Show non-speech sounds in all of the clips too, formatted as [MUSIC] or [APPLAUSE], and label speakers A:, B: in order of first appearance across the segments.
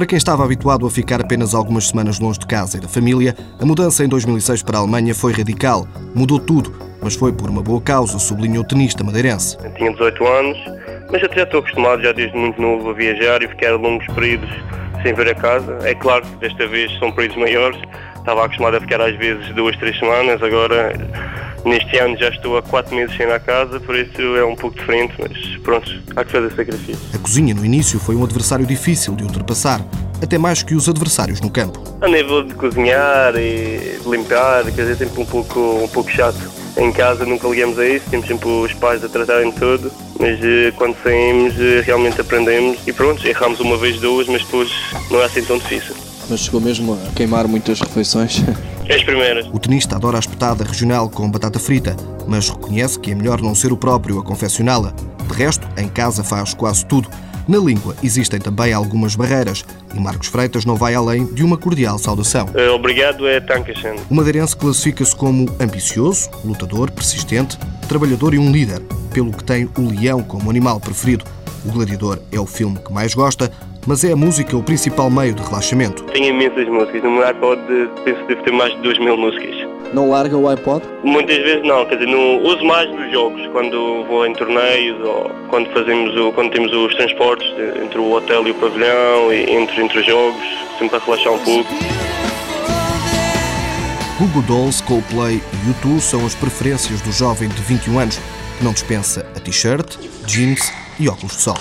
A: Para quem estava habituado a ficar apenas algumas semanas longe de casa e da família, a mudança em 2006 para a Alemanha foi radical. Mudou tudo, mas foi por uma boa causa, sublinhou o tenista madeirense.
B: Eu tinha 18 anos, mas até já estou acostumado já desde muito novo a viajar e ficar longos períodos sem ver a casa. É claro que desta vez são períodos maiores, estava acostumado a ficar às vezes duas, três semanas, agora neste ano já estou há quatro meses sem ir à casa, por isso é um pouco diferente, mas pronto, há que fazer sacrifício.
A: A cozinha no início foi um adversário difícil de ultrapassar, até mais que os adversários no campo.
B: A nível de cozinhar e de limpar, quer dizer, sempre um pouco, um pouco chato. Em casa nunca ligamos a isso, temos sempre os pais a tratarem de tudo, mas eh, quando saímos eh, realmente aprendemos e pronto, erramos uma vez, duas, mas depois não é assim tão difícil.
C: Mas chegou mesmo a queimar muitas refeições? [LAUGHS]
B: As primeiras.
A: O tenista adora a espetada regional com batata frita, mas reconhece que é melhor não ser o próprio a confeccioná-la. De resto, em casa faz quase tudo. Na língua existem também algumas barreiras e Marcos Freitas não vai além de uma cordial saudação.
B: Eh, Obrigado é Dankeschön.
A: O madeirense classifica-se como ambicioso, lutador, persistente, trabalhador e um líder, pelo que tem o leão como animal preferido. O Gladiador é o filme que mais gosta, mas é a música o principal meio de relaxamento.
B: Tenho imensas músicas, no meu iPod penso que devo ter mais de 2 mil músicas.
C: Não larga o iPod?
B: Muitas vezes não, quer dizer, não, uso mais nos jogos, quando vou em torneios ou quando fazemos o, quando temos os transportes de- entre o hotel e o pavilhão e entre, entre os jogos, sempre para relaxar um pouco.
A: Google Dolls, Coldplay e U2 são as preferências do jovem de 21 anos, que não dispensa a t-shirt, jeans e óculos de sol.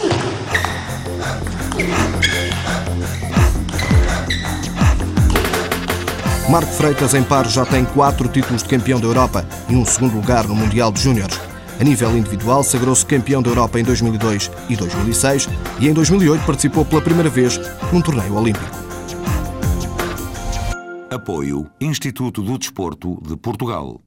A: Marco Freitas em paro já tem quatro títulos de campeão da Europa e um segundo lugar no Mundial de Júniores. A nível individual, sagrou-se campeão da Europa em 2002 e 2006 e em 2008 participou pela primeira vez num torneio olímpico.
D: Apoio Instituto do Desporto de Portugal.